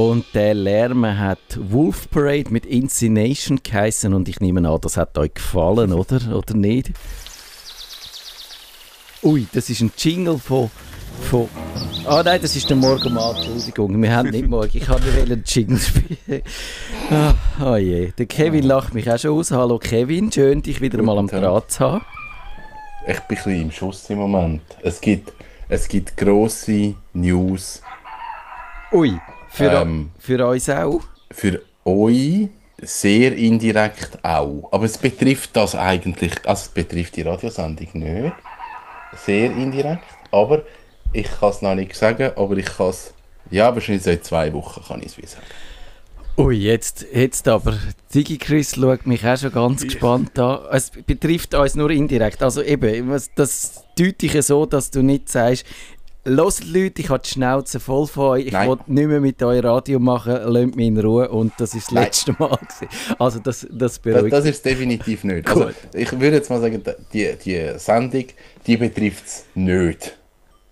Und der Lärm hat Wolf Parade mit Incination geheißen und ich nehme an, das hat euch gefallen, oder? Oder nicht? Ui, das ist ein Jingle von. von ah nein, das ist der Morgenmann, Entschuldigung. Wir haben nicht morgen. Ich habe nicht einen Jingle spielen. Ah, oh je. Der Kevin lacht mich auch schon aus. Hallo Kevin, schön dich wieder mal am Draht zu haben. Ich bin ein bisschen im Schuss im Moment. Es gibt, es gibt grosse News. Ui, für, ähm, für uns auch? Für euch sehr indirekt auch. Aber es betrifft das eigentlich, also es betrifft die Radiosendung nicht. Sehr indirekt. Aber ich kann es noch nicht sagen, aber ich kann es, ja, wahrscheinlich seit zwei Wochen kann ich es wie sagen. Ui, jetzt, jetzt aber, Digi Chris schaut mich auch schon ganz gespannt an. Es betrifft uns nur indirekt. Also eben, das deute ich so, dass du nicht sagst, Los Leute, ich habe die Schnauze voll von euch. Ich wollte nicht mehr mit euch Radio machen. Lasst mich in Ruhe. Und das ist das Nein. letzte Mal. Gewesen. Also das, das beruhigt. Das, das ist definitiv nicht. Also, ich würde jetzt mal sagen, die, die Sendung, die betrifft es nicht.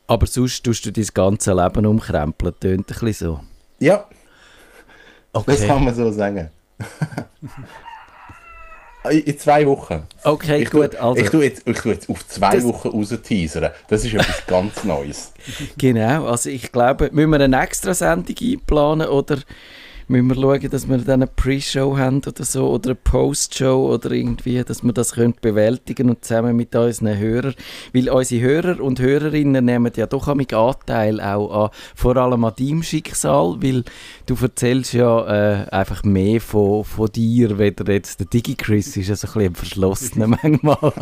Aber sonst tust du dein ganze Leben umkrempeln. Tönt ein bisschen so. Ja. Okay. Das kann man so sagen. In zwei Wochen. Okay, ich gut. Tue, also, ich, tue jetzt, ich tue jetzt auf zwei das, Wochen raus teasern. Das ist etwas ganz Neues. Genau, also ich glaube, müssen wir eine extra Sendung einplanen oder müssen wir schauen, dass wir dann eine Pre-Show haben oder so oder eine Post-Show oder irgendwie, dass wir das können bewältigen und zusammen mit unseren Hörern, weil unsere Hörer und Hörerinnen nehmen ja doch einen Anteil auch an, vor allem an deinem Schicksal, weil du erzählst ja äh, einfach mehr von, von dir, weder jetzt der Digi-Chris ist ja so ein bisschen verschlossener manchmal.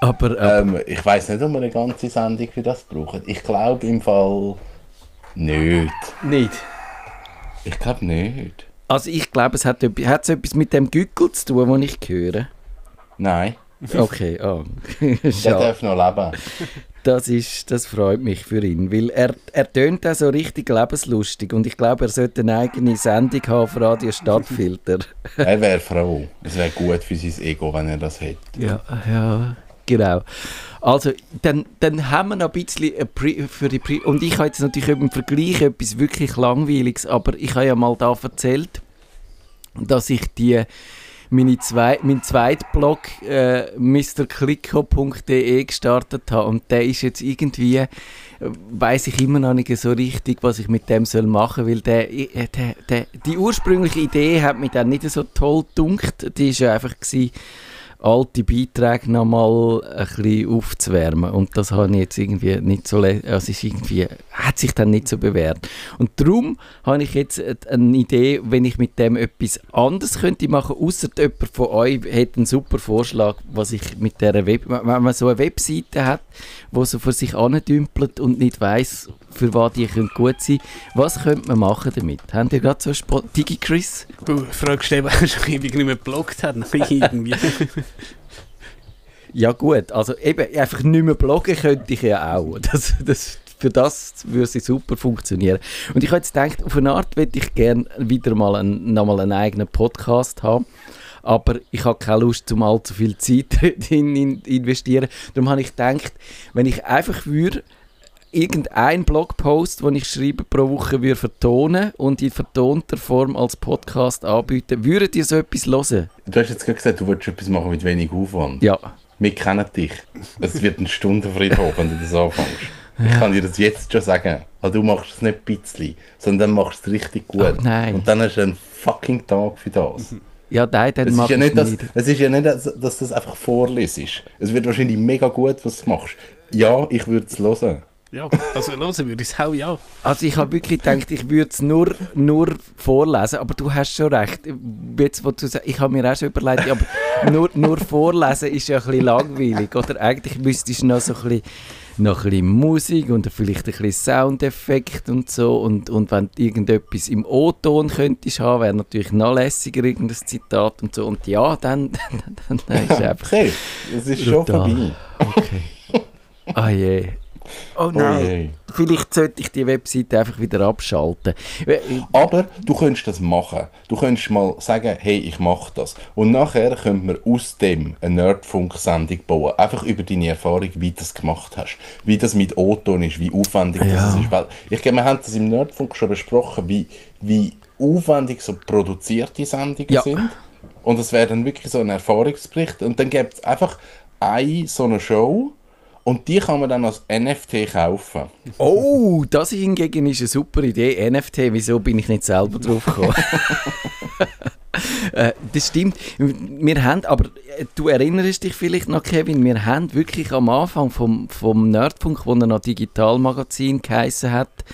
Aber, äh, ähm, ich weiß nicht, ob wir eine ganze Sendung für das brauchen. Ich glaube im Fall nicht. Nicht? Ich glaube nicht. Also ich glaube, es hat, hat etwas mit dem Gückel zu tun, den ich höre. Nein. Okay, oh. Der darf noch leben. Das, ist, das freut mich für ihn, weil er, er tönt auch so richtig lebenslustig und ich glaube, er sollte eine eigene Sendung haben auf Radio Stadtfilter. er wäre froh. Es wäre gut für sein Ego, wenn er das hätte. Ja, ja. Genau. Also, dann, dann haben wir noch ein bisschen für die Pre Und ich habe jetzt natürlich im Vergleich etwas wirklich Langweiliges, aber ich habe ja mal da erzählt, dass ich die meine zwei, mein zweiten Blog äh, mrklicko.de gestartet habe und der ist jetzt irgendwie äh, weiß ich immer noch nicht so richtig, was ich mit dem soll machen, weil der, äh, der, der, die ursprüngliche Idee hat mich dann nicht so toll gedunkt. Die ist ja einfach gewesen, alte Beiträge nochmal ein bisschen aufzuwärmen. Und das habe ich jetzt irgendwie nicht so, also ist irgendwie, hat sich dann nicht so bewährt. Und darum habe ich jetzt eine Idee, wenn ich mit dem etwas anderes könnte machen, außer jemand von euch hätte einen super Vorschlag, was ich mit dieser Web, wenn man so eine Webseite hat, wo so für sich andümpelt und nicht weiß, für was die können gut sein Was könnte man machen damit? Habt ihr gerade so Spro Digi Chris? Du fragst eben, ob ich nicht mehr geblockt irgendwie. ja gut, also eben einfach nicht mehr bloggen könnte ich ja auch. Das, das, für das würde es super funktionieren. Und ich habe jetzt gedacht, auf eine Art würde ich gerne wieder mal einen, nochmal einen eigenen Podcast haben aber ich habe keine Lust, um allzu viel Zeit in, in investieren. Darum habe ich gedacht, wenn ich einfach würde irgendein Blogpost, den ich schreibe pro Woche, würde vertonen und in vertonter Form als Podcast anbieten, würdet ihr so etwas hören? Du hast jetzt gerade gesagt, du wolltest etwas machen mit wenig Aufwand. Ja. Wir kennen dich. Es wird eine Stunde Friedhof, wenn du das anfängst. Ich kann dir das jetzt schon sagen. Also du machst es nicht ein bisschen, sondern dann machst du es richtig gut. Oh, nein. Und dann hast du einen fucking Tag für das. Ja, nein, dann mach es ja nicht. Das, es ist ja nicht, dass, dass das einfach vorlesest. Es wird wahrscheinlich mega gut, was du machst. Ja, ich würde es hören. Ja, also hören würde ich es auch, ja. Also ich habe wirklich gedacht, ich würde es nur, nur vorlesen, aber du hast schon recht. Jetzt, wo du sagst, ich habe mir auch schon überlegt, aber nur, nur vorlesen ist ja ein bisschen langweilig, oder? Eigentlich müsstest du noch so ein bisschen noch ein bisschen Musik und vielleicht ein bisschen Soundeffekt und so. Und, und wenn du irgendetwas im O-Ton könntest haben, wäre natürlich noch lässiger, irgendein Zitat und so. Und ja, dann, dann, dann, dann ist es einfach. Okay, es ist schon vorbei. Okay. Ah je. Oh nein. vielleicht sollte ich die Webseite einfach wieder abschalten. Aber du könntest das machen. Du könntest mal sagen, hey, ich mache das. Und nachher könnte man aus dem eine Nerdfunk-Sendung bauen. Einfach über deine Erfahrung, wie du das gemacht hast. Wie das mit O-Ton ist, wie aufwendig Ja. das ist. Weil ich glaube, wir haben das im Nerdfunk schon besprochen, wie, wie aufwendig so produzierte Sendungen Ja. sind. Und es wäre dann wirklich so ein Erfahrungsbericht. Und dann gibt es einfach eine so eine Show und die kann man dann als NFT kaufen. Oh, das hingegen ist eine super Idee. NFT, wieso bin ich nicht selber drauf gekommen? äh, das stimmt. Wir haben, aber äh, du erinnerst dich vielleicht noch, Kevin, wir haben wirklich am Anfang vom, vom Nerdfunk, wo er noch Digitalmagazin geheissen hat,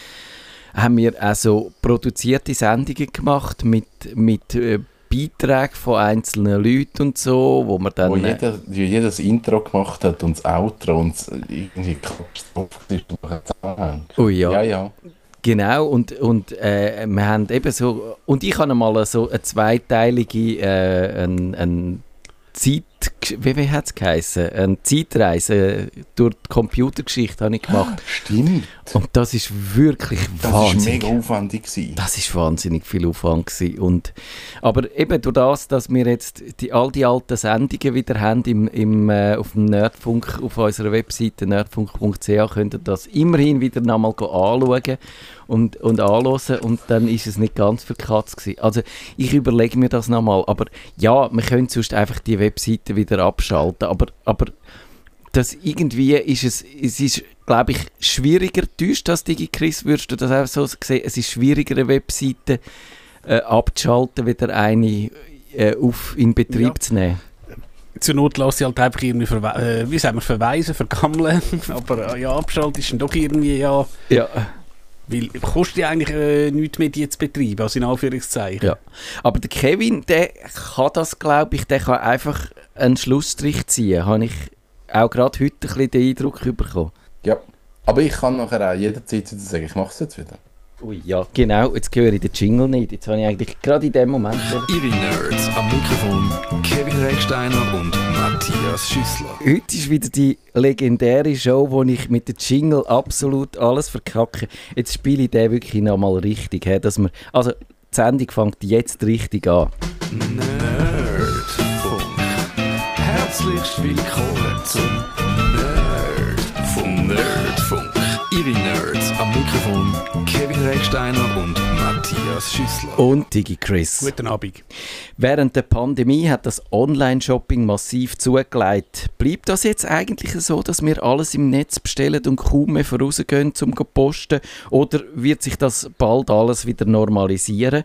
haben wir also produzierte Sendungen gemacht mit, mit äh, Beiträgen von einzelnen Leuten und so, wo man dann... wo jeder, das Intro gemacht hat und das Outro und das irgendwie zusammenhängt. Oh ja. Ja, ja. Genau, und, und äh, wir haben eben so, und ich habe mal so eine zweiteilige, äh, ein, ein Zeit, wie, wie hat es geheißen? Eine Zeitreise durch die Computergeschichte habe ich gemacht. Stimmt. Und das ist wirklich Das war wahnsinnig. mega aufwendig. Gewesen. Das ist wahnsinnig viel Aufwand gewesen. und Aber eben durch das, dass wir jetzt die, all die alten Sendungen wieder haben im, im, äh, auf dem Nerdfunk, auf unserer Webseite nerdfunk.ch, könnt ihr das immerhin wieder nochmal anschauen und, und anhören und dann ist es nicht ganz Katz gewesen. Also ich überlege mir das nochmal, aber ja, wir können sonst einfach die Webseite wieder abschalten, aber, aber das irgendwie ist es, es ist, glaube ich, schwieriger, täuscht das DigiChris, würdest du das auch so sehen, es ist schwieriger, eine Webseite äh, abzuschalten, wieder eine äh, auf, in Betrieb Ja. zu nehmen. Zur Not lasse ich halt einfach irgendwie, verwe äh, wie sagen wir, verweisen, vergammeln. Aber äh, ja, abschalten ist dann doch irgendwie, ja, Ja. weil kostet ja eigentlich äh, nichts mehr, die zu betreiben, also in Anführungszeichen. Ja. Aber der Kevin, der kann das, glaube ich, der kann einfach einen Schlussstrich ziehen, habe ich auch gerade heute ein bisschen den Eindruck bekommen. Ja. Aber ich kann nachher auch jederzeit wieder sagen, ich mache es jetzt wieder. Ui, ja, genau, jetzt höre ich den Jingle nicht. Jetzt habe ich eigentlich gerade in dem Moment... Ihre Nerds am Mikrofon Kevin Recksteiner und Matthias Schüssler. Heute ist wieder die legendäre Show, wo ich mit dem Jingle absolut alles verkacke. Jetzt spiele ich den wirklich nochmal richtig. Dass wir, also, die Sendung fängt jetzt richtig an. Nerdfunk. Herzlich willkommen zum Nerdfunk. Nerdfunk. Ihre Nerds am Mikrofon Kevin Recksteiner und Matthias Schüssler. Und Digi Chris. Guten Abend. Während der Pandemie hat das Online-Shopping massiv zugelegt. Bleibt das jetzt eigentlich so, dass wir alles im Netz bestellen und kaum mehr vorausgehen zum zu posten? Oder wird sich das bald alles wieder normalisieren?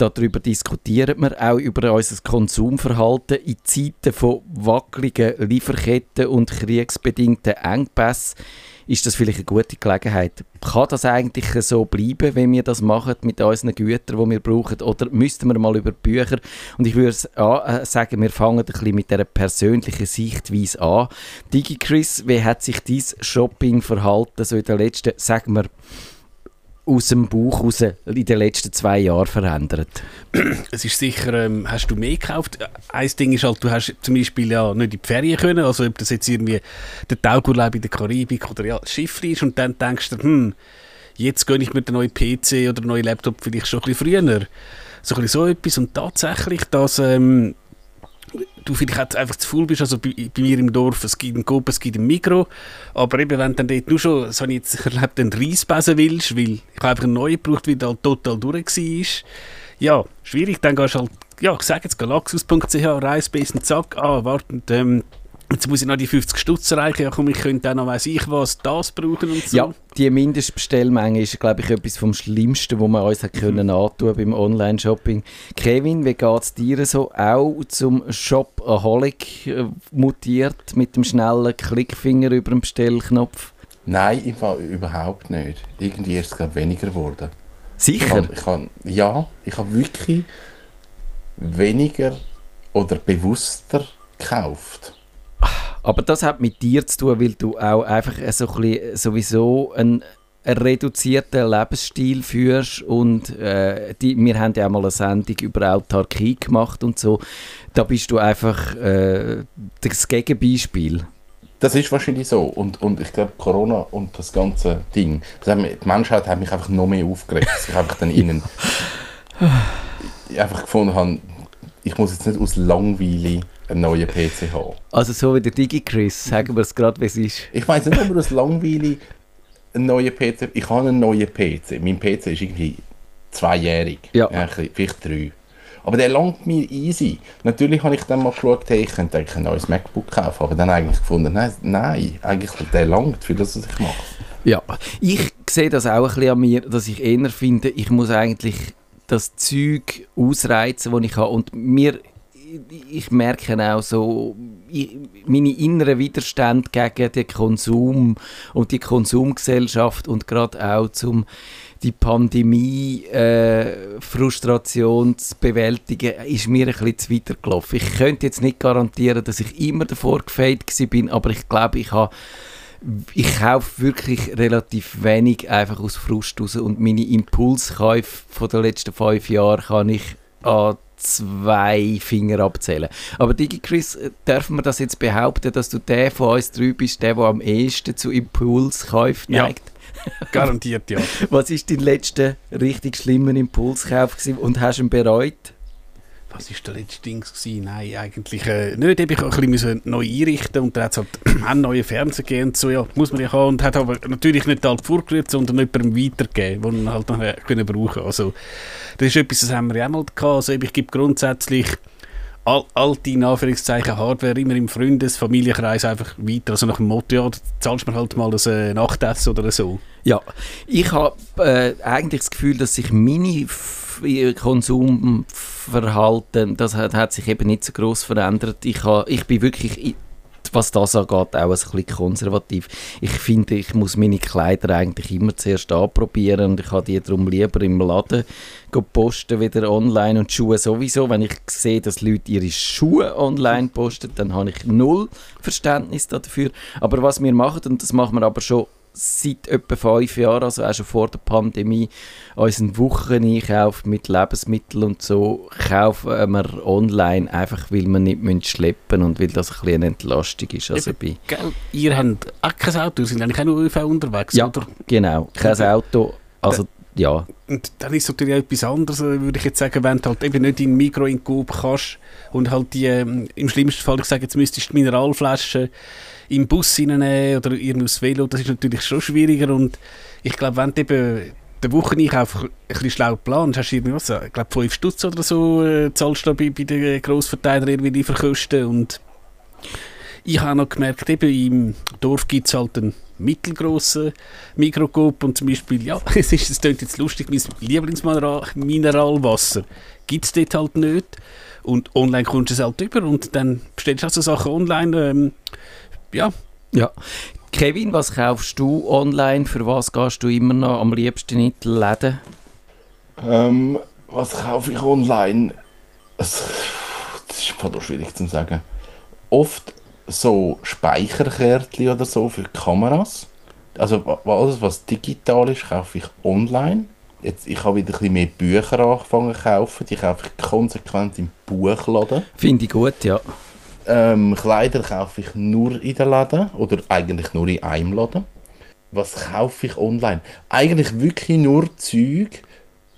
Darüber diskutieren wir auch über unser Konsumverhalten in Zeiten von wackeligen Lieferketten und kriegsbedingten Engpässen. Ist das vielleicht eine gute Gelegenheit? Kann das eigentlich so bleiben, wenn wir das machen mit unseren Gütern, die wir brauchen? Oder müssten wir mal über Bücher? Und ich würde äh, sagen, wir fangen ein bisschen mit dieser persönlichen Sichtweise an. Digi Chris, wie hat sich dein Shoppingverhalten so in den letzten, sagen wir, aus dem Bauch raus in den letzten zwei Jahren verändert? Es ist sicher, ähm, hast du mehr gekauft? Ein Ding ist halt, du hast zum Beispiel ja nicht in die Ferien können, also ob das jetzt irgendwie der Taugurlaub in der Karibik oder ja, Schiff ist und dann denkst du, hm, jetzt gönne ich mir den neuen PC oder den neuen Laptop vielleicht schon ein bisschen früher. So ein bisschen so etwas und tatsächlich, dass ähm, du vielleicht einfach zu faul bist, also bei, bei mir im Dorf, es gibt einen Coop, es gibt ein Mikro, aber eben, wenn du dann dort nur schon, das habe ich jetzt erlebt, einen Reisbesen willst, weil ich einfach einen neuen gebraucht, weil der halt total durch war, ja, schwierig, dann gehst du halt, ja, ich sage jetzt, galaxus.ch, Reisbesen, zack, ah, warte, und, ähm, jetzt muss ich noch die 50 Stutz erreichen, ja komm, ich könnte dann noch, weiss ich was, das brauchen und so. Ja, die Mindestbestellmenge ist, glaube ich, etwas vom Schlimmsten, was wir uns hat können antun beim Online-Shopping. Kevin, wie geht es dir so? Auch zum Shopaholic äh, mutiert mit dem schnellen Klickfinger über dem Bestellknopf? Nein, im Fall überhaupt nicht. Irgendwie ist es glaube weniger geworden. Ich Sicher? kann, ich kann, ja, ich habe wirklich weniger oder bewusster gekauft. Aber das hat mit dir zu tun, weil du auch einfach so ein bisschen sowieso einen, einen reduzierten Lebensstil führst und äh, die, wir haben ja auch mal eine Sendung über Autarkie gemacht und so. Da bist du einfach äh, das Gegenbeispiel. Das ist wahrscheinlich so. Und, und ich glaube, Corona und das ganze Ding, das hat mich, die Menschheit hat mich einfach noch mehr aufgeregt, dass ich einfach dann ihnen einfach gefunden habe, ich muss jetzt nicht aus Langweile einen neuen PC haben. Also so wie der DigiChris, sagen wir es gerade, wie es ist. Ich weiß nicht, ob wir aus Langweile einen neuen PC, ich habe einen neuen PC. Mein PC ist irgendwie zweijährig, Ja. vielleicht drei. Aber der langt mir easy. Natürlich habe ich dann mal geschaut, hey, ich könnte eigentlich ein neues MacBook kaufen, aber dann eigentlich gefunden, nein, nein eigentlich der langt für das, was ich mache. Ja, ich sehe das auch ein bisschen an mir, dass ich eher finde, ich muss eigentlich das Zeug ausreizen, das ich habe. Und mir, ich merke auch so, ich, meine inneren Widerstände gegen den Konsum und die Konsumgesellschaft und gerade auch zum die Pandemie äh, zu bewältigen, ist mir ein bisschen zu weit gelaufen. Ich könnte jetzt nicht garantieren, dass ich immer davor gefeit bin, aber ich glaube, ich habe ich kaufe wirklich relativ wenig einfach aus Frust raus und meine Impulskäufe von den letzten fünf Jahren kann ich an zwei Finger abzählen. Aber DigiChris, äh, dürfen wir das jetzt behaupten, dass du der von uns drei bist, der, der am ehesten zu Impulskäufen Ja. neigt? Garantiert, ja. Was ist dein letzter richtig schlimmer Impulskauf gewesen und hast du ihn bereut? Was war der letzte Ding? Gewesen? Nein, eigentlich äh, nicht. Ich musste ein bisschen neu einrichten und dann hat es halt einen neuen Fernseher gegeben und so, ja, muss man ja haben. Und hat aber natürlich nicht halt vorgerührt, sondern jemandem weitergegeben, den man halt nachher können brauchen Also das ist etwas, das haben wir ja auch mal gehabt. Also ich gebe grundsätzlich all, alte, in Anführungszeichen, Hardware immer im Freundes-, Familienkreis einfach weiter. Also nach dem Motto, ja, zahlst du mir halt mal ein äh, Nachtessen oder so. Ja, ich habe äh, eigentlich das Gefühl, dass sich meine Konsumverhalten, das hat, hat sich eben nicht so groß verändert. Ich, ha, ich bin wirklich, was das angeht, auch ein bisschen konservativ. Ich finde, ich muss meine Kleider eigentlich immer zuerst anprobieren und ich habe die darum lieber im Laden posten, wieder online und Schuhe sowieso. Wenn ich sehe, dass Leute ihre Schuhe online posten, dann habe ich null Verständnis dafür. Aber was wir machen, und das machen wir aber schon seit etwa fünf Jahren, also auch schon vor der Pandemie, unseren Wocheneinkauf mit Lebensmitteln und so kaufen wir online, einfach weil wir nicht müssen schleppen und weil das ein bisschen eine Entlastung ist. Also bei, Gell? Ihr habt auch kein Auto, ihr seid eigentlich auch nur ÖV unterwegs, Ja. oder? genau, kein Auto, also ja, Und dann ist es natürlich auch etwas anderes, äh, würde ich jetzt sagen, wenn du halt eben nicht in Mikro in Coop kannst und halt die, ähm, im schlimmsten Fall, ich sage jetzt, müsstest du die Mineralflaschen im Bus reinnehmen oder irgendwie aufs Velo, das ist natürlich schon schwieriger und ich glaube, wenn du eben den Wocheneinkauf ein bisschen schlau planst, hast du irgendwie, was, ich glaube, 5 Stutz oder so äh, zahlst du bei, bei den Grossverteilern irgendwie Lieferkosten und ich habe noch gemerkt, eben im Dorf gibt es halt einen mittelgroßen Mikrocoop und zum Beispiel, ja, es, ist, es klingt jetzt lustig, mein Lieblingsmineralwasser gibt es dort halt nicht und online kommst du es halt über und dann bestellst du also Sachen online, ähm, ja, ja. Kevin, was kaufst du online? Für was gehst du immer noch am liebsten in die Läden? Ähm, was kaufe ich online? Das ist voll schwierig zu sagen. Oft so Speicherkärtchen oder so für Kameras. Also alles, was digital ist, kaufe ich online. Jetzt, ich habe wieder ein bisschen mehr Bücher angefangen zu kaufen. Die kaufe ich konsequent im Buchladen. Finde ich gut, ja. Ähm, Kleider kaufe ich nur in den Läden oder eigentlich nur in einem Laden. Was kaufe ich online? Eigentlich wirklich nur Zeug,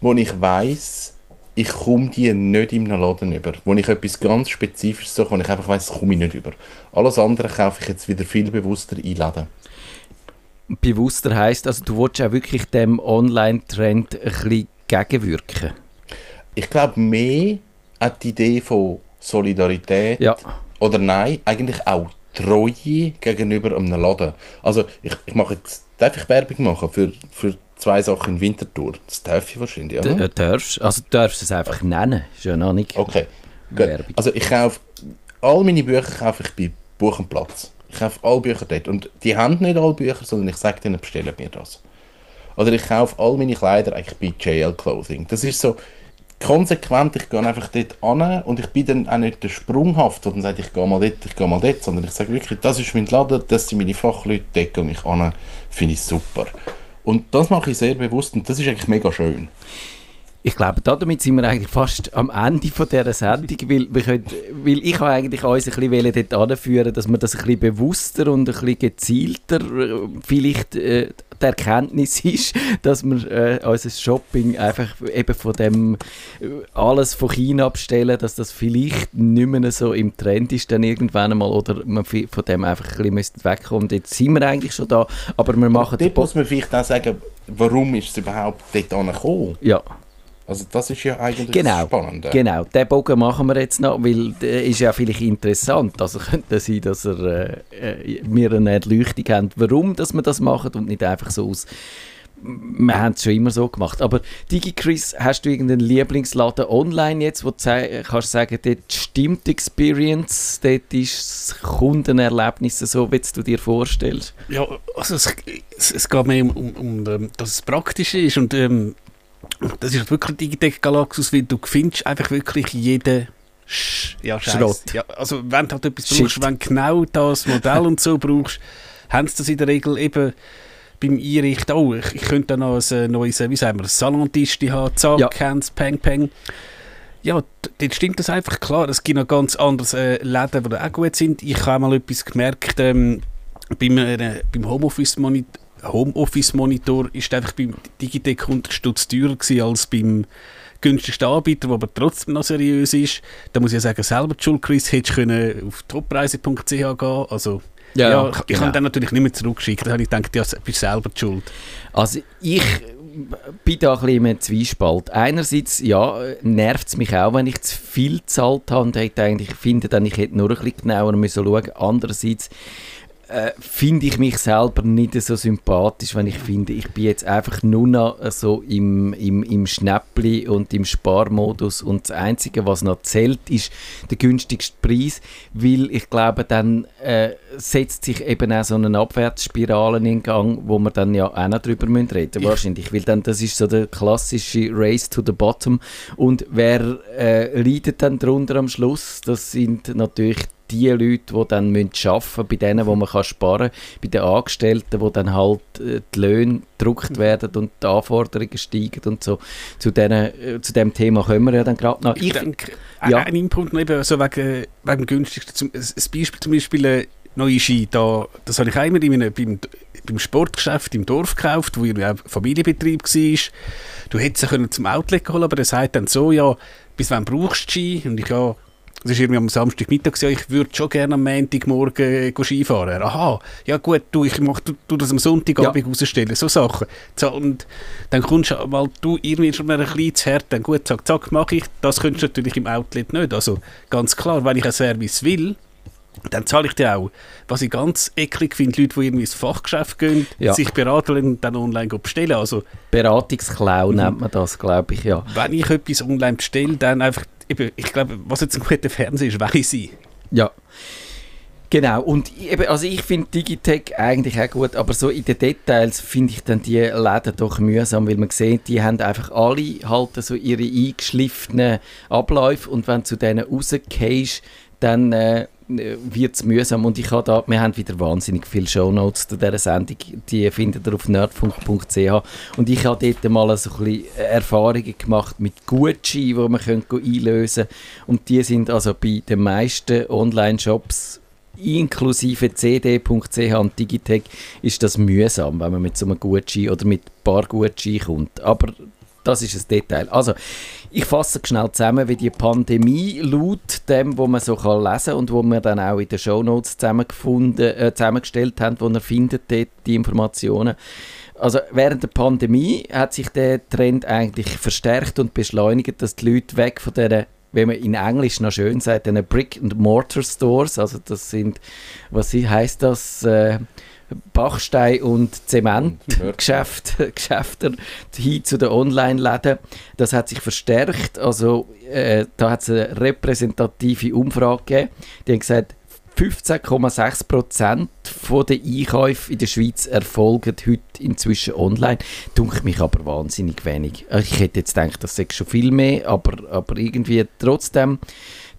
wo ich weiß, ich komme die nicht in einem Laden über. Wo ich etwas ganz Spezifisches suche, wo ich einfach weiß, das komme ich nicht über. Alles andere kaufe ich jetzt wieder viel bewusster in Läden. Bewusster heisst, also du willst auch wirklich dem Online-Trend ein bisschen gegenwirken. Ich glaube mehr an die Idee von Solidarität Ja. Oder nein, eigentlich auch Treue gegenüber einem Laden. Also ich, ich mache jetzt, darf ich Werbung machen für, für zwei Sachen in Winterthur? Das darf ich wahrscheinlich, oder? äh, darfst, also du darfst es einfach nennen, ist ja noch nicht. Okay, gut. Werbung. Also ich kaufe, all meine Bücher kaufe ich bei Buch und Platz. Ich kaufe alle Bücher dort. Und die haben nicht alle Bücher, sondern ich sage denen, bestellen mir das. Oder ich kaufe all meine Kleider eigentlich bei JL Clothing. Das ist so konsequent, ich gehe einfach dort an und ich bin dann auch nicht der sprunghaft, und sage, ich gehe mal dort, ich gehe mal dort, sondern ich sage wirklich, das ist mein Laden, das sind meine Fachleute, dort gehe ich an, finde ich super. Und das mache ich sehr bewusst und das ist eigentlich mega schön. Ich glaube, damit sind wir eigentlich fast am Ende von dieser Sendung, weil, wir können, weil ich habe eigentlich uns ein bisschen dort anführen, dass man das ein bisschen bewusster und ein bisschen gezielter äh, vielleicht äh, die Erkenntnis ist, dass wir äh, unser Shopping einfach eben von dem äh, alles von China abstellen, dass das vielleicht nicht mehr so im Trend ist dann irgendwann einmal oder man von dem einfach ein bisschen wegkommen. Und jetzt sind wir eigentlich schon da, aber wir machen... Dort muss man vielleicht auch sagen, warum ist es überhaupt dort angekommen? Ja. Also das ist ja eigentlich genau, spannend. Genau, den Bogen machen wir jetzt noch, weil der ist ja vielleicht interessant. Also könnte sein, dass er, äh, äh, wir eine Erleuchtung haben, warum dass wir das machen und nicht einfach so aus wir haben es schon immer so gemacht. Aber DigiChris, hast du irgendeinen Lieblingsladen online jetzt, wo du kannst sagen, dort stimmt die Experience, dort ist das Kundenerlebnis so, wie du dir vorstellst? Ja, also es, es, es geht mehr um, um, um, dass es praktisch ist und ähm, das ist wirklich Digitec Galaxus, weil du findest einfach wirklich jeden Sch ja, Schrott. Ja, also wenn du halt etwas Shit. brauchst, wenn genau das Modell und so brauchst, haben sie das in der Regel eben beim Einrichten, oh, ich, ich könnte da noch ein äh, neues, äh, wie sagen wir, Salontisch haben, zack, ja. Hands, peng, peng. Ja, dort stimmt das einfach klar. Es gibt noch ganz andere äh, Läden, die auch gut sind. Ich habe mal etwas gemerkt, ähm, beim, äh, beim Homeoffice-Monitor Homeoffice-Monitor ist einfach beim Digitec 100 Stutz teurer als beim günstigsten Anbieter, der aber trotzdem noch seriös ist. Da muss ich ja sagen, selber die Schuld, Chris, hättest du auf toppreise.ch gehen Also, ja, ja ich, genau. habe dann natürlich nicht mehr zurückgeschickt. Da habe ich gedacht, ja, bist selber die schuld. Also, ich bin da ein bisschen im Zwiespalt. Einerseits, ja, nervt es mich auch, wenn ich zu viel gezahlt habe und hätte eigentlich, finde dann, ich hätte nur ein bisschen genauer müssen schauen. Andererseits, äh, finde ich mich selber nicht so sympathisch, wenn ich finde, ich bin jetzt einfach nur noch so im, im, im Schnäppli und im Sparmodus. Und das Einzige, was noch zählt, ist der günstigste Preis, weil ich glaube, dann äh, setzt sich eben auch so eine Abwärtsspirale in Gang, wo wir dann ja auch noch drüber reden müssen, wahrscheinlich, weil dann das ist so der klassische Race to the Bottom. Und wer äh, leidet dann darunter am Schluss, das sind natürlich die Leute, die dann arbeiten müssen, bei denen, wo man kann sparen kann, bei den Angestellten, wo dann halt äh, die Löhne gedruckt werden und die Anforderungen steigen und so. Zu, denen, äh, zu dem Thema kommen wir ja dann gerade noch. Ich, ich denke, ja. ein Input eben so wegen, wegen günstigsten, ein Beispiel zum Beispiel äh, neue Ski, da, das habe ich einmal in einem, beim, beim Sportgeschäft im Dorf gekauft, wo ein Familienbetrieb war. Du hättest sie zum Outlet holen aber er sagt dann so, ja, bis wann brauchst du Ski? Und ich, ja, es war irgendwie am Samstagmittag, ja, ich würde schon gerne am Montagmorgen äh, Skifahren. Aha, ja gut, du, ich mache du, du das am Sonntagabend ja. rausstellen, so Sachen. So, und dann kommst du, weil du irgendwie schon mal ein bisschen zu hart, dann gut, zack, zack, mache ich. Das könntest du natürlich im Outlet nicht. Also ganz klar, wenn ich einen Service will, dann zahle ich dir auch. Was ich ganz eklig finde, Leute, die irgendwie ins Fachgeschäft gehen, ja. sich beraten und dann online bestellen. Also, Beratungsklau mhm. nennt man das, glaube ich, ja. Wenn ich etwas online bestelle, dann einfach eben, ich glaube, was jetzt ein guter Fernseher ist, weiß ich. Ja. Genau, und eben, also ich finde Digitech eigentlich auch gut, aber so in den Details finde ich dann die Läden doch mühsam, weil man sieht, die haben einfach alle halt so ihre eingeschliffenen Abläufe und wenn du zu denen rausgehst, dann äh, wird es mühsam und ich habe da, wir haben wieder wahnsinnig viele Shownotes zu dieser Sendung, die findet ihr auf nerdfunk.ch und ich habe dort mal so ein bisschen Erfahrungen gemacht mit Gucci, die man einlösen kann und die sind also bei den meisten Online-Shops inklusive cd.ch und Digitech ist das mühsam, wenn man mit so einem Gucci oder mit ein paar Gucci kommt, aber das ist ein Detail. Also, ich fasse schnell zusammen, wie die Pandemie laut dem, wo man so kann lesen und wo wir dann auch in den Shownotes zusammengefunden, äh, zusammengestellt haben, wo ihr findet dort die Informationen. Also während der Pandemie hat sich der Trend eigentlich verstärkt und beschleunigt, dass die Leute weg von der wenn man in Englisch noch schön sagt, Brick and Mortar Stores, also das sind, was heißt das? Äh, Bachstein- und Zementgeschäfte hin zu den Online-Läden. Das hat sich verstärkt. Also, äh, da hat es eine repräsentative Umfrage gegeben. Die haben gesagt, 15,6 Prozent der Einkäufe in der Schweiz erfolgen heute inzwischen online. Dunkelt mich aber wahnsinnig wenig. Ich hätte jetzt gedacht, das sei schon viel mehr, aber, aber irgendwie trotzdem.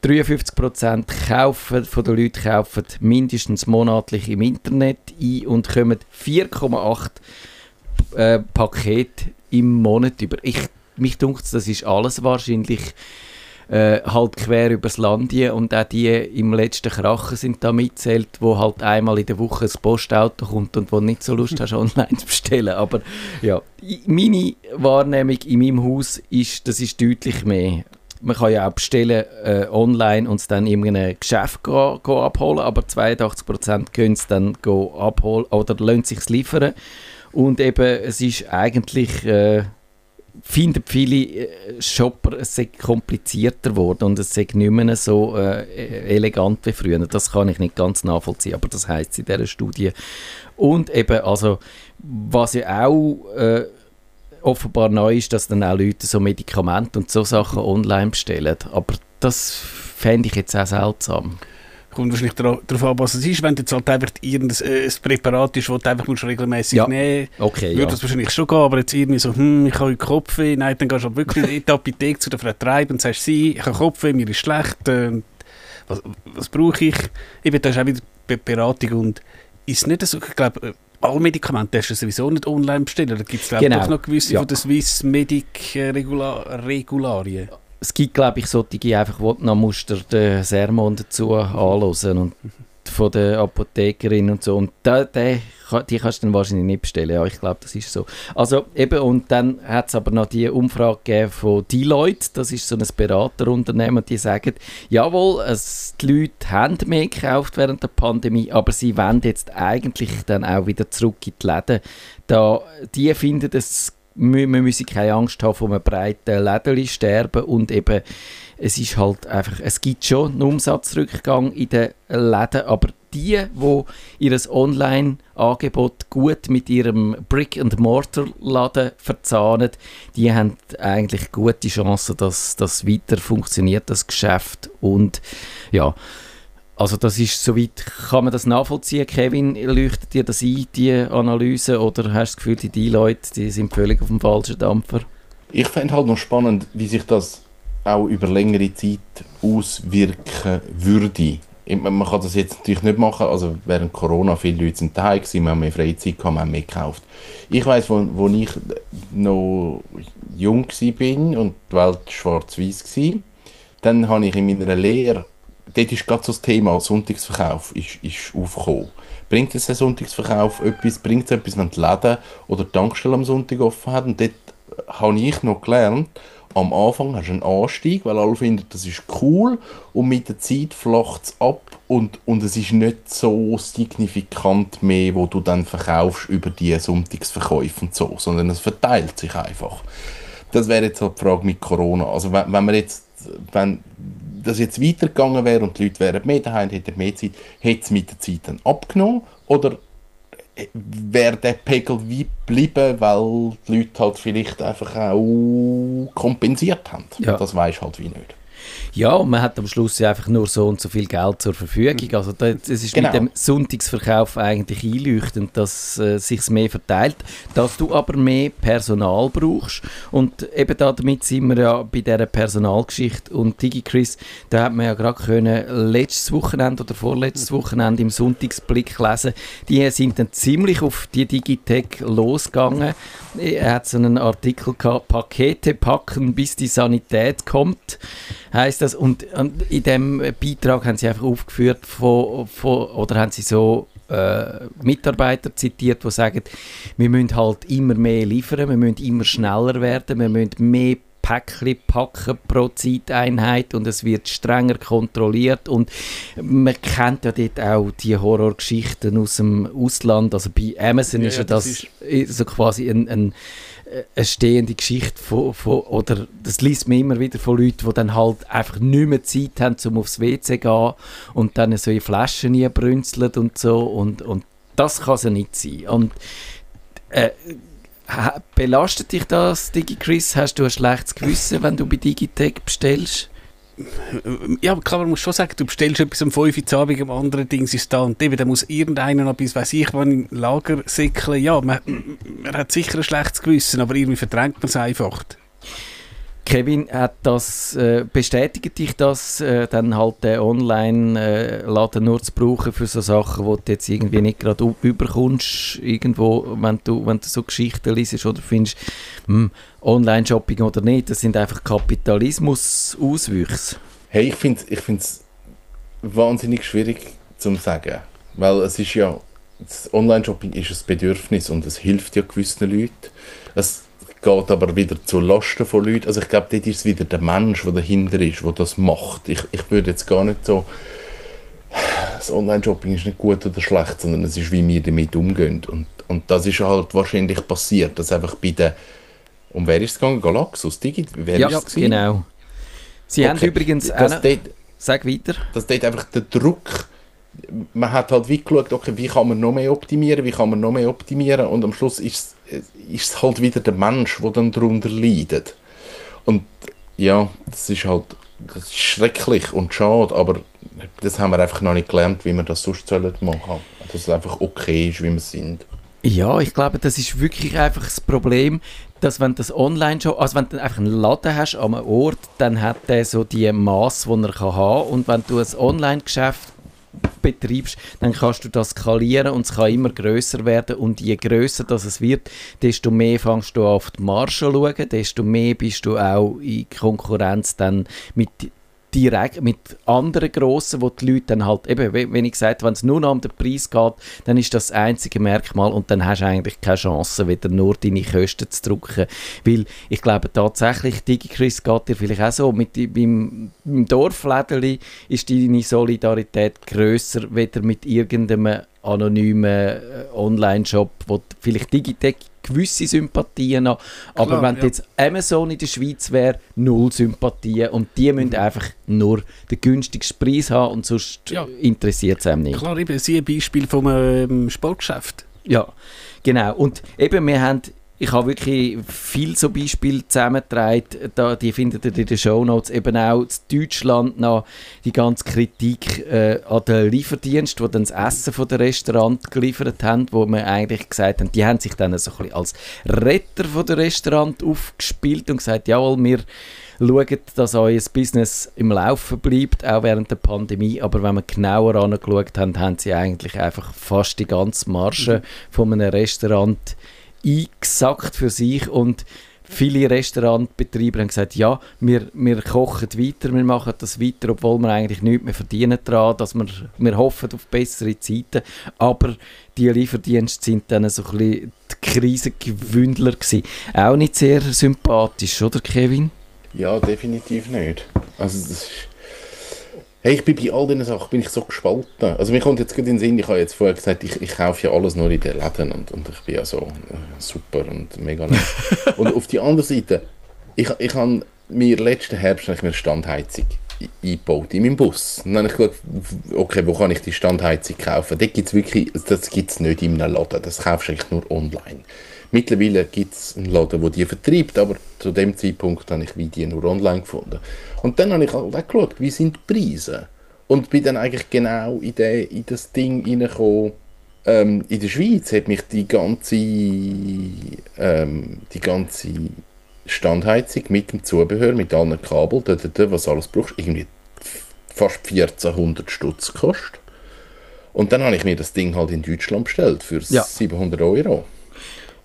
53% kaufen, von den Leuten kaufen mindestens monatlich im Internet ein und kommen 4,8 äh, Pakete im Monat über. Ich mich dunkt das ist alles wahrscheinlich äh, halt quer übers Land hier und auch die im letzten Krachen sind da mitzählt, wo halt einmal in der Woche das Postauto kommt und wo nicht so Lust hast, online zu bestellen. Aber ja, meine Wahrnehmung in meinem Haus ist, das ist deutlich mehr. Man kann ja auch bestellen äh, online und es dann in einem Geschäft go, go abholen, aber 82% können es dann go abholen oder lassen sich liefern. Und eben, es ist eigentlich... Äh, finden viele äh, Shopper, es sei komplizierter geworden und es sei nicht mehr so äh, elegant wie früher. Das kann ich nicht ganz nachvollziehen, aber das heißt in dieser Studie. Und eben, also, was ja auch äh, offenbar neu ist, dass dann auch Leute so Medikamente und so Sachen online bestellen. Aber das fände ich jetzt auch seltsam. Kommt wahrscheinlich dara- darauf an, was es ist. Wenn jetzt halt einfach irgendein äh, ein Präparat ist, das du einfach musst regelmäßig Ja. nehmen Okay, würde ja. das wahrscheinlich schon gehen, aber jetzt irgendwie so, hm, ich habe Kopfweh, nein, dann gehst du halt wirklich in die Apotheke zu der Frau Treib und sagst, sie, ich habe Kopfweh, mir ist schlecht, äh, was, was brauche ich? Eben, das ist auch wieder Be Beratung und ist nicht so, ich glaube, äh, alle Medikamente darfst du sowieso nicht online bestellen, da gibt es glaube ich Genau. noch gewisse Ja. von den Swiss Medic äh, Regula Regularien. es gibt, glaube ich, solche einfach, wo du noch musst den Sermon dazu anhören und von der Apothekerin und so. Und da, der, kann- die kannst du dann wahrscheinlich nicht bestellen. Ja, ich glaube, das ist so. Also eben, und dann hat es aber noch die Umfrage von Deloitte, das ist so ein Beraterunternehmen, die sagen, jawohl, es, die Leute haben mehr gekauft während der Pandemie, aber sie wollen jetzt eigentlich dann auch wieder zurück in die Läden. Da, die finden, es mü- man müsse keine Angst haben vor einem breiten Lädeli sterben und eben es ist halt einfach, es gibt schon einen Umsatzrückgang in den Läden, aber die, die ihr Online-Angebot gut mit ihrem Brick-and-Mortar-Laden verzahnen, die haben eigentlich gute Chancen, dass das weiter funktioniert, das Geschäft. Und ja, also das ist soweit, kann man das nachvollziehen, Kevin, leuchtet dir das ein, die Analyse, oder hast du das Gefühl, die, die Leute, die sind völlig auf dem falschen Dampfer? Ich fände halt noch spannend, wie sich das auch über längere Zeit auswirken würde. Man kann das jetzt natürlich nicht machen, also während Corona viele Leute sind daheim gewesen, wir haben mehr Freizeit gehabt, wir haben mehr gekauft. Ich weiss, wo, wo ich noch jung war und die Welt schwarz-weiß war, dann habe ich in meiner Lehre, dort ist gerade so das Thema Sonntagsverkauf ist, ist aufgekommen. Bringt es ein Sonntagsverkauf etwas, bringt es etwas, wenn die Läden oder die Tankstelle am Sonntag offen hat? Und dort habe ich noch gelernt, am Anfang hast du einen Anstieg, weil alle finden, das ist cool und mit der Zeit flacht es ab und, und es ist nicht so signifikant mehr, wo du dann verkaufst über die Sonntagsverkäufe und so, sondern es verteilt sich einfach. Das wäre jetzt halt die Frage mit Corona. Also wenn, wenn man jetzt, wenn das jetzt weitergegangen wäre und die Leute wären mehr daheim, hätten mehr Zeit, hätte es mit der Zeit dann abgenommen oder wäre der Pegel wie geblieben, weil die Leute halt vielleicht einfach auch kompensiert haben. Ja. Das weiß halt wie nicht. Ja, und man hat am Schluss ja einfach nur so und so viel Geld zur Verfügung. Also das, es ist Genau. mit dem Sonntagsverkauf eigentlich einleuchtend, dass äh, sich mehr verteilt, dass du aber mehr Personal brauchst. Und eben da, damit sind wir ja bei dieser Personalgeschichte. Und DigiChris, da hat man ja gerade können letztes Wochenende oder vorletztes Wochenende im Sonntagsblick lesen, die sind dann ziemlich auf die Digitech losgegangen. Er hat so einen Artikel gehabt, Pakete packen, bis die Sanität kommt heißt das. Und, und in dem Beitrag haben sie einfach aufgeführt, von, von, oder haben sie so äh, Mitarbeiter zitiert, die sagen, wir müssen halt immer mehr liefern, wir müssen immer schneller werden, wir müssen mehr Päckchen packen pro Zeiteinheit und es wird strenger kontrolliert und man kennt ja dort auch die Horrorgeschichten aus dem Ausland, also bei Amazon Ja, ist ja das das ist so quasi ein, ein eine stehende Geschichte von, von, oder das liest man immer wieder von Leuten, die dann halt einfach nicht mehr Zeit haben, um aufs WC zu gehen und dann so in Flaschen brünzeln und so und, und das kann es ja nicht sein. Und äh, belastet dich das, DigiChris? Hast du ein schlechtes Gewissen, wenn du bei Digitech bestellst? Ja, klar, man muss schon sagen, du bestellst etwas um 5 Uhr Abend, am anderen Ding ist da und eben, dann muss irgendeiner noch bis, weiß ich, wann im Lager säckeln. Ja, man, man hat sicher ein schlechtes Gewissen, aber irgendwie verdrängt man es einfach. Kevin, hat das, äh, bestätigt dich das, äh, dann halt den Online-Laden nur zu brauchen für so Sachen, wo du jetzt irgendwie nicht gerade überkommst, irgendwo, wenn du, wenn du so Geschichten liest oder findest, hm, Online-Shopping oder nicht, das sind einfach Kapitalismus-Auswüchse. Hey, ich finde es ich wahnsinnig schwierig zu sagen, weil es ist ja, Online-Shopping ist ein Bedürfnis und es hilft ja gewissen Leuten. Es geht aber wieder zu Lasten von Leuten. Also ich glaube, dort ist es wieder der Mensch, der dahinter ist, der das macht. Ich, ich würde jetzt gar nicht so... Das Online-Shopping ist nicht gut oder schlecht, sondern es ist, wie wir damit umgehen. Und, und das ist halt wahrscheinlich passiert, dass einfach bei den... Um wer ist es gegangen? Galaxus? Digi? Wer Ja, ist es genau. Sie haben Okay. übrigens... Dass auch- dort, Sag weiter. dass dort einfach der Druck, man hat halt wie geschaut, okay, wie kann man noch mehr optimieren, wie kann man noch mehr optimieren und am Schluss ist es, ist es halt wieder der Mensch, der dann darunter leidet. Und ja, das ist halt das ist schrecklich und schade, aber das haben wir einfach noch nicht gelernt, wie wir das sonst sollen machen. Dass es einfach okay ist, wie wir sind. Ja, ich glaube, das ist wirklich einfach das Problem, dass wenn das online schon, also wenn du einfach einen Laden hast an einem Ort, dann hat der so die Maß, die er kann haben und wenn du ein Online-Geschäft betreibst, dann kannst du das skalieren und es kann immer größer werden. Und je größer das es wird, desto mehr fängst du auf die Marge zu schauen, desto mehr bist du auch in Konkurrenz dann mit direkt mit anderen Grossen, wo die Leute dann halt, eben, wenn ich gesagt wenn es nur noch um den Preis geht, dann ist das einzige Merkmal und dann hast du eigentlich keine Chance, wieder nur deine Kosten zu drücken. Weil ich glaube tatsächlich, DigiChris geht dir vielleicht auch so, mit beim, beim Dorflädeli ist deine Solidarität grösser, weder mit irgendeinem anonymen äh, Online-Shop, wo vielleicht Digitec gewisse Sympathien hat, aber Klar, wenn ja. jetzt Amazon in der Schweiz wäre, null Sympathien und die müssen einfach nur den günstigsten Preis haben und sonst Ja. interessiert es einem nicht. Klar, eben, sie ein Beispiel vom ähm, Sportgeschäft. Ja, genau. Und eben, wir haben, ich habe wirklich viel so Beispiele zusammengetragen, da, die findet ihr in den Shownotes, eben auch in Deutschland noch die ganze Kritik äh, an den Lieferdienst, wo dann das Essen von der Restaurant geliefert haben, wo wir eigentlich gesagt haben, die haben sich dann so ein bisschen als Retter von der Restaurant aufgespielt und gesagt, jawohl, wir schauen, dass euer Business im Laufen bleibt, auch während der Pandemie. Aber wenn wir genauer angeschaut haben, haben sie eigentlich einfach fast die ganze Marge von einem Restaurant eingesackt für sich und viele Restaurantbetreiber haben gesagt, ja, wir, wir kochen weiter, wir machen das weiter, obwohl wir eigentlich nichts mehr verdienen daran, dass wir, wir hoffen auf bessere Zeiten, aber die Lieferdienste sind dann so ein bisschen die Krisengewündler. Auch nicht sehr sympathisch, oder Kevin? Ja, definitiv nicht. Also das ist... Hey, ich bin bei all diesen Sachen bin ich so gespalten. Also mir kommt jetzt gerade in den Sinn, ich habe jetzt vorher gesagt, ich, ich kaufe ja alles nur in den Läden und, und ich bin ja so äh, super und mega nett. und auf die andere Seite, ich, ich habe mir letzten Herbst habe ich mir eine Standheizung i- eingebaut in meinem Bus. Und dann habe ich geschaut, okay, wo kann ich die Standheizung kaufen? Dort gibt's wirklich, das gibt es nicht in einem Laden, das kaufst du eigentlich nur online. Mittlerweile gibt es einen Laden, der die vertreibt, aber zu dem Zeitpunkt habe ich wie die nur online gefunden. Und dann habe ich halt auch geschaut, wie sind die Preise? Und bin dann eigentlich genau in, den, in das Ding reingekommen. Ähm, in der Schweiz hat mich die ganze, ähm, die ganze Standheizung mit dem Zubehör, mit allen Kabeln, da, da, da, was alles brauchst, irgendwie fast 1400 Stutz gekostet. Und dann habe ich mir das Ding halt in Deutschland bestellt für Ja. 700 Euro.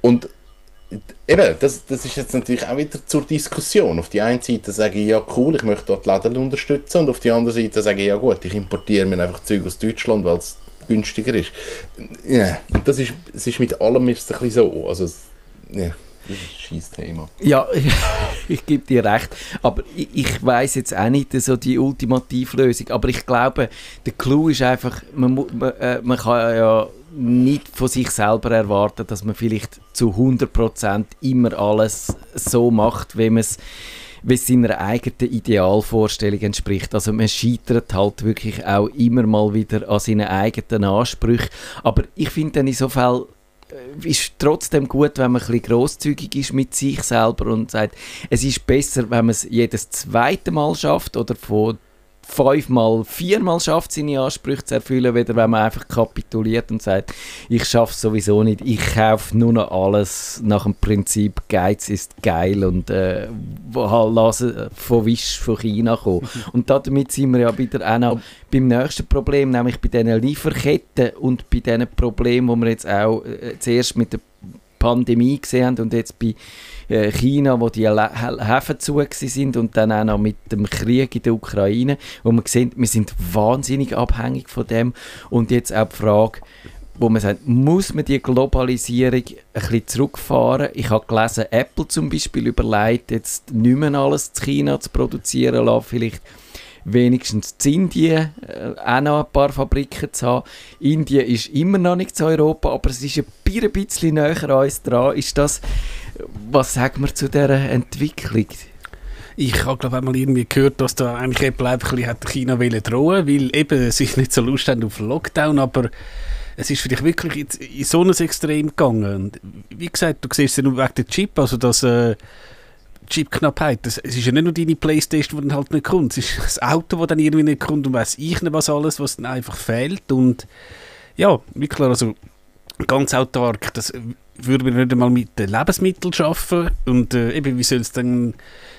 Und eben, das, das ist jetzt natürlich auch wieder zur Diskussion. Auf die einen Seite sage ich, ja cool, ich möchte dort Läden unterstützen und auf die andere Seite sage ich, ja gut, ich importiere mir einfach Zeug aus Deutschland, weil es günstiger ist. Ja, und das ist, es ist mit allem ist ein bisschen so. Also, ja, das ist ein Thema. Ja, ich gebe dir recht. Aber ich, ich weiß jetzt auch nicht so die Ultimativlösung. Aber ich glaube, der Clou ist einfach, man, man, äh, man kann ja nicht von sich selber erwarten, dass man vielleicht zu 100% immer alles so macht, wie man es wie es seiner eigenen Idealvorstellung entspricht. Also man scheitert halt wirklich auch immer mal wieder an seinen eigenen Ansprüchen. Aber ich finde dann insofern äh, ist trotzdem gut, wenn man ein bisschen grosszügig ist mit sich selber und sagt, es ist besser, wenn man es jedes zweite Mal schafft oder von fünfmal, viermal schafft, seine Ansprüche zu erfüllen, weder wenn man einfach kapituliert und sagt, ich schaffe es sowieso nicht, ich kaufe nur noch alles nach dem Prinzip Geiz ist geil und äh, halt lassen von Wisch von China kommen. und damit sind wir ja wieder auch noch beim nächsten Problem, nämlich bei diesen Lieferketten und bei diesen Problemen, die wir jetzt auch äh, zuerst mit der Pandemie gesehen haben und jetzt bei äh, China, wo die Häfen zu sind und dann auch noch mit dem Krieg in der Ukraine, wo man sehen, wir sind wahnsinnig abhängig von dem und jetzt auch die Frage, wo man sagt, muss man die Globalisierung ein bisschen zurückfahren? Ich habe gelesen, Apple zum Beispiel überlegt, jetzt nicht mehr alles in China zu produzieren lassen, vielleicht wenigstens in Indien äh, auch noch ein paar Fabriken zu haben. Indien ist immer noch nicht zu Europa, aber es ist ein bisschen näher an uns dran. Ist das, was sagen wir zu dieser Entwicklung? Ich habe glaube einmal irgendwie gehört, dass da eigentlich Apple einfach ein bisschen China wollen drohen, weil eben sich nicht so Lust haben auf Lockdown, aber es ist vielleicht wirklich in so ein Extrem gegangen. Und wie gesagt, du siehst es nur wegen der Chip, also dass äh, Chipknappheit. Es ist ja nicht nur deine Playstation, die dann halt nicht kommt. Es ist das Auto, das dann irgendwie nicht kommt und weiß ich nicht was alles, was dann einfach fehlt. Und ja, wie klar, also ganz autark, das würde man nicht einmal mit den Lebensmitteln schaffen. Und äh, eben, wie soll es dann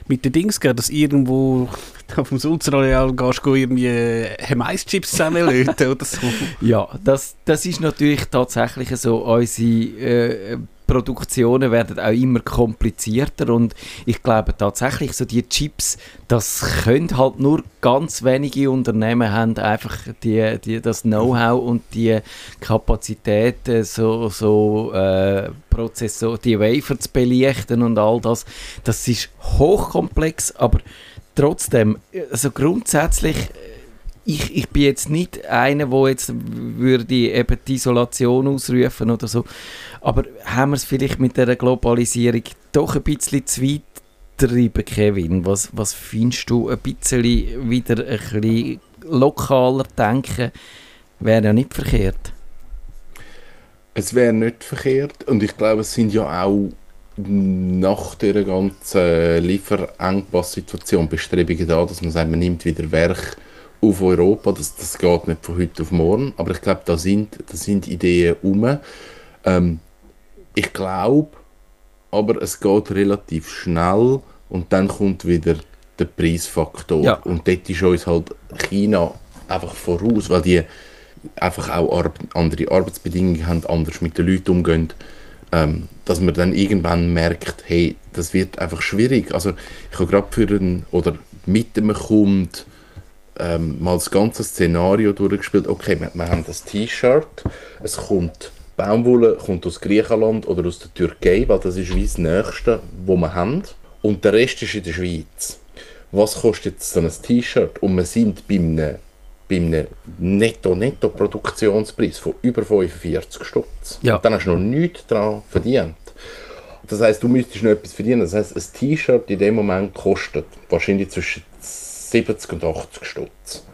mit den Dings gehen, dass irgendwo auf dem Sulzerareal gehst du irgendwie äh, Maischips zusammenlöten oder so? Ja, das, das ist natürlich tatsächlich so unsere... Äh, Produktionen werden auch immer komplizierter und ich glaube tatsächlich, so die Chips, das können halt nur ganz wenige Unternehmen haben einfach die, die, das Know-how und die Kapazität, so, so äh, Prozessor, die Wafer zu belichten und all das. Das ist hochkomplex, aber trotzdem, also grundsätzlich ich, ich bin jetzt nicht einer, der jetzt würde eben die Isolation ausrufen oder so. Aber haben wir es vielleicht mit der Globalisierung doch ein bisschen zu weit getrieben, Kevin? Was, was findest du ein bisschen wieder ein bisschen lokaler denken? Wäre ja nicht verkehrt. Es wäre nicht verkehrt und ich glaube, es sind ja auch nach der ganzen Lieferengpass-Situation Bestrebungen da, dass man sagt, man nimmt wieder Werk auf Europa. Das, das geht nicht von heute auf morgen. Aber ich glaube, da sind, da sind Ideen um. Ähm, ich glaube, aber es geht relativ schnell und dann kommt wieder der Preisfaktor. Ja. Und dort ist uns halt China einfach voraus, weil die einfach auch Ar andere Arbeitsbedingungen haben, anders mit den Leuten umgehen. Ähm, dass man dann irgendwann merkt, hey, das wird einfach schwierig. Also ich habe gerade für einen, oder mit einem Kunden ähm, mal das ganze Szenario durchgespielt. Okay, wir, wir haben das T-Shirt, es kommt Baumwolle kommt aus Griechenland oder aus der Türkei, weil das ist wie das Nächste, wo wir haben. Und der Rest ist in der Schweiz. Was kostet jetzt so ein T-Shirt? Und wir sind bei einem, bei einem Netto-Netto-Produktionspreis von über 45 Stutz. Ja. Und dann hast du noch nichts daran verdient. Das heißt, du müsstest noch etwas verdienen. Das heißt, ein T-Shirt in dem Moment kostet wahrscheinlich zwischen 70 und 80 Stutz.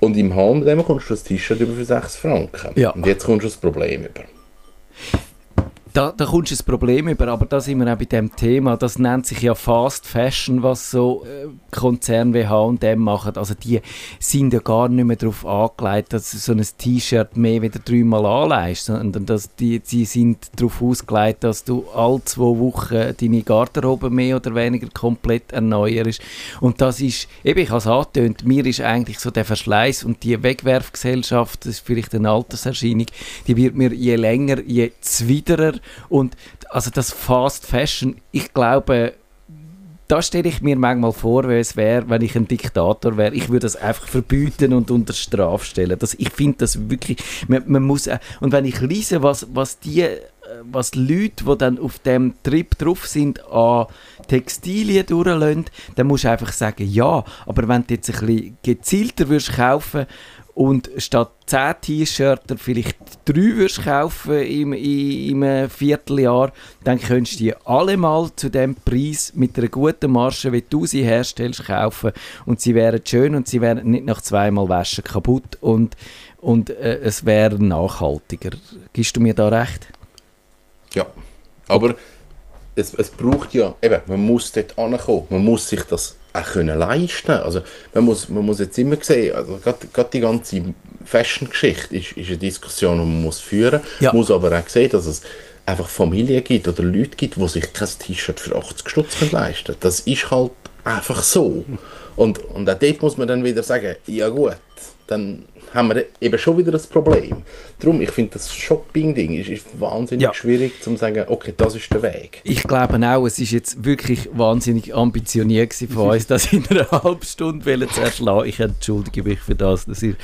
Und im Handel kommst du das T-Shirt über für 6 Franken. Ja. Und jetzt kommst du das Problem über. Da, da kommst du das Problem über, aber da sind wir auch bei dem Thema. Das nennt sich ja Fast Fashion, was so äh, Konzerne wie H&M machen. Also die sind ja gar nicht mehr darauf angelegt, dass du so ein T-Shirt mehr wieder dreimal anleihst, sondern dass die, die sind darauf ausgelegt, dass du alle zwei Wochen deine Garderobe mehr oder weniger komplett erneuerst. Und das ist, eben ich habe es angetönt, mir ist eigentlich so der Verschleiß und die Wegwerfgesellschaft, das ist vielleicht eine Alterserscheinung, die wird mir je länger, je zwiderer und also das Fast Fashion, ich glaube, da stelle ich mir manchmal vor, wie es wäre, wenn ich ein Diktator wäre. Ich würde das einfach verbieten und unter Strafe stellen. Das, ich finde das wirklich, man, man, muss, äh, und wenn ich lese, was, was die, äh, was Leute, die dann auf dem Trip drauf sind, an Textilien durchlassen, dann musst du einfach sagen, ja, aber wenn du jetzt ein bisschen gezielter würdest kaufen und statt 10 T-Shirts vielleicht 3 würdest kaufen im, im, im Vierteljahr, dann könntest du die alle mal zu dem Preis mit einer guten Marge, wie du sie herstellst, kaufen und sie wären schön und sie wären nicht nach zweimal Waschen kaputt und, und äh, es wäre nachhaltiger. Gibst du mir da recht? Ja, aber es, es braucht ja, eben, man muss dort ankommen, man muss sich das auch können leisten. Also man muss, man muss jetzt immer sehen, also gerade, gerade die ganze Fashion-Geschichte ist, ist eine Diskussion, die man muss führen muss, Ja. muss aber auch sehen, dass es einfach Familien gibt oder Leute gibt, die sich kein T-Shirt für 80 Stutz leisten können. Das ist halt einfach so. Und, und auch dort muss man dann wieder sagen, ja gut, dann haben wir eben schon wieder das Problem. Darum, ich finde, das Shopping-Ding ist, ist wahnsinnig Ja. schwierig zu sagen, okay, das ist der Weg. Ich glaube auch, es ist jetzt wirklich wahnsinnig ambitioniert gewesen von uns, das in einer halben Stunde zu erschlagen. Ich entschuldige mich für das. Das ist,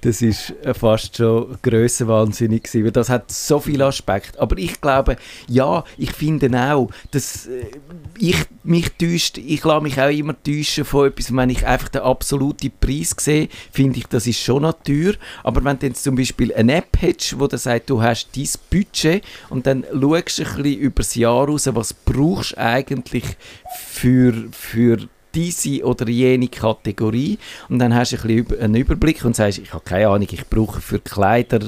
das ist äh, fast schon grössenwahnsinnig gewesen, weil das hat so viele Aspekte. Aber ich glaube, ja, ich finde auch, dass äh, ich mich täuscht, ich lasse mich auch immer täuschen von etwas, wenn ich einfach den absoluten Preis sehe, finde ich, das ist schon noch teuer. Aber wenn du jetzt zum Beispiel eine App hättest, wo du sagt, du hast dein Budget und dann schaust du ein bisschen über das Jahr raus, was brauchst du eigentlich für, für diese oder jene Kategorie und dann hast du ein bisschen einen Überblick und sagst, ich habe keine Ahnung, ich brauche für Kleider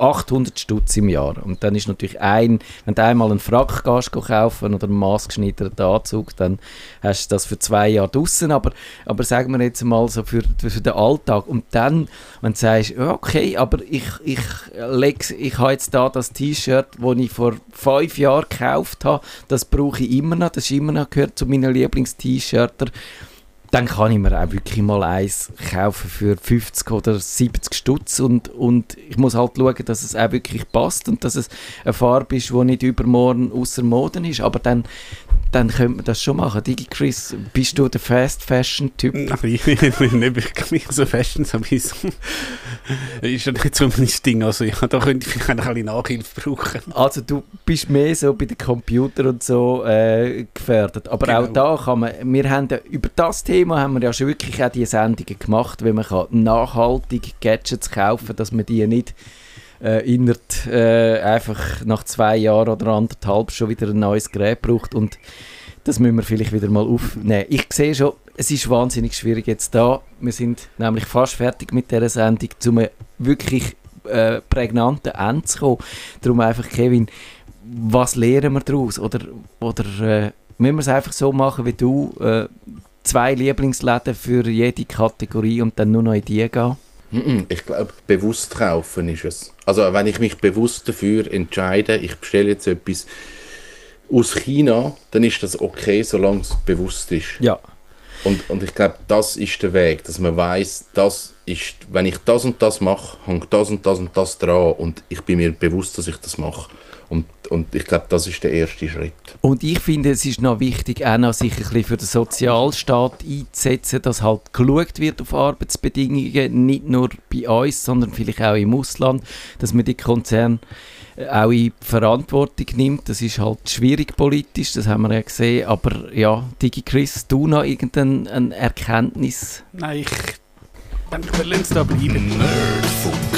800 Stutz im Jahr. Und dann ist natürlich ein, wenn du einmal einen Frack go kaufen oder einen maßgeschnitterten Anzug, dann hast du das für zwei Jahre draussen. Aber, aber sagen wir jetzt mal so für, für den Alltag. Und dann, wenn du sagst, okay, aber ich, ich, leg, ich habe jetzt da das T-Shirt, das ich vor fünf Jahren gekauft habe, das brauche ich immer noch, das ist immer noch gehört zu meinen Lieblings-T-Shirter dann kann ich mir auch wirklich mal eins kaufen für 50 oder 70 Stutz und, und ich muss halt schauen, dass es auch wirklich passt und dass es eine Farbe ist, die nicht übermorgen außer Mode ist, aber dann, dann könnte man das schon machen. Digi Chris, bist du der Fast Fashion Typ? Aber ich bin nicht wirklich so fest, so wie so. ist ja nicht so mein Ding. Also, ja, da könnte ich vielleicht ein bisschen Nachhilfe brauchen. Also du bist mehr so bei den Computern und so äh, gefährdet. Aber auch Genau. da kann man, wir haben ja, über das Thema haben wir ja schon wirklich auch die Sendungen gemacht, wenn man kann nachhaltig Gadgets kaufen, dass man die nicht äh, innerhalb äh, einfach nach zwei Jahren oder anderthalb schon wieder ein neues Gerät braucht und das müssen wir vielleicht wieder mal aufnehmen. Ich sehe schon, es ist wahnsinnig schwierig jetzt da. Wir sind nämlich fast fertig mit dieser Sendung, um wirklich äh, prägnanten Ende zu kommen. Darum einfach, Kevin, was lernen wir daraus? Oder, oder äh, müssen wir es einfach so machen wie du? Äh, zwei Lieblingsläden für jede Kategorie und dann nur noch in die gehen? Ich glaube, bewusst kaufen ist es. Also wenn ich mich bewusst dafür entscheide, ich bestelle jetzt etwas aus China, dann ist das okay, solange es bewusst ist. Ja. Und, und ich glaube, das ist der Weg, dass man weiß, das ist, wenn ich das und das mache, hängt das und das und das dran und ich bin mir bewusst, dass ich das mache. Und, und ich glaube, das ist der erste Schritt. Und ich finde, es ist noch wichtig, auch noch sich ein bisschen für den Sozialstaat einzusetzen, dass halt geschaut wird auf Arbeitsbedingungen, nicht nur bei uns, sondern vielleicht auch im Ausland, dass man die Konzerne auch in Verantwortung nimmt. Das ist halt schwierig politisch, das haben wir ja gesehen. Aber ja, Digi Chris, du noch irgendeine eine Erkenntnis? Nein, ich. Dann wir lassen es da bleiben. Nerdfunk.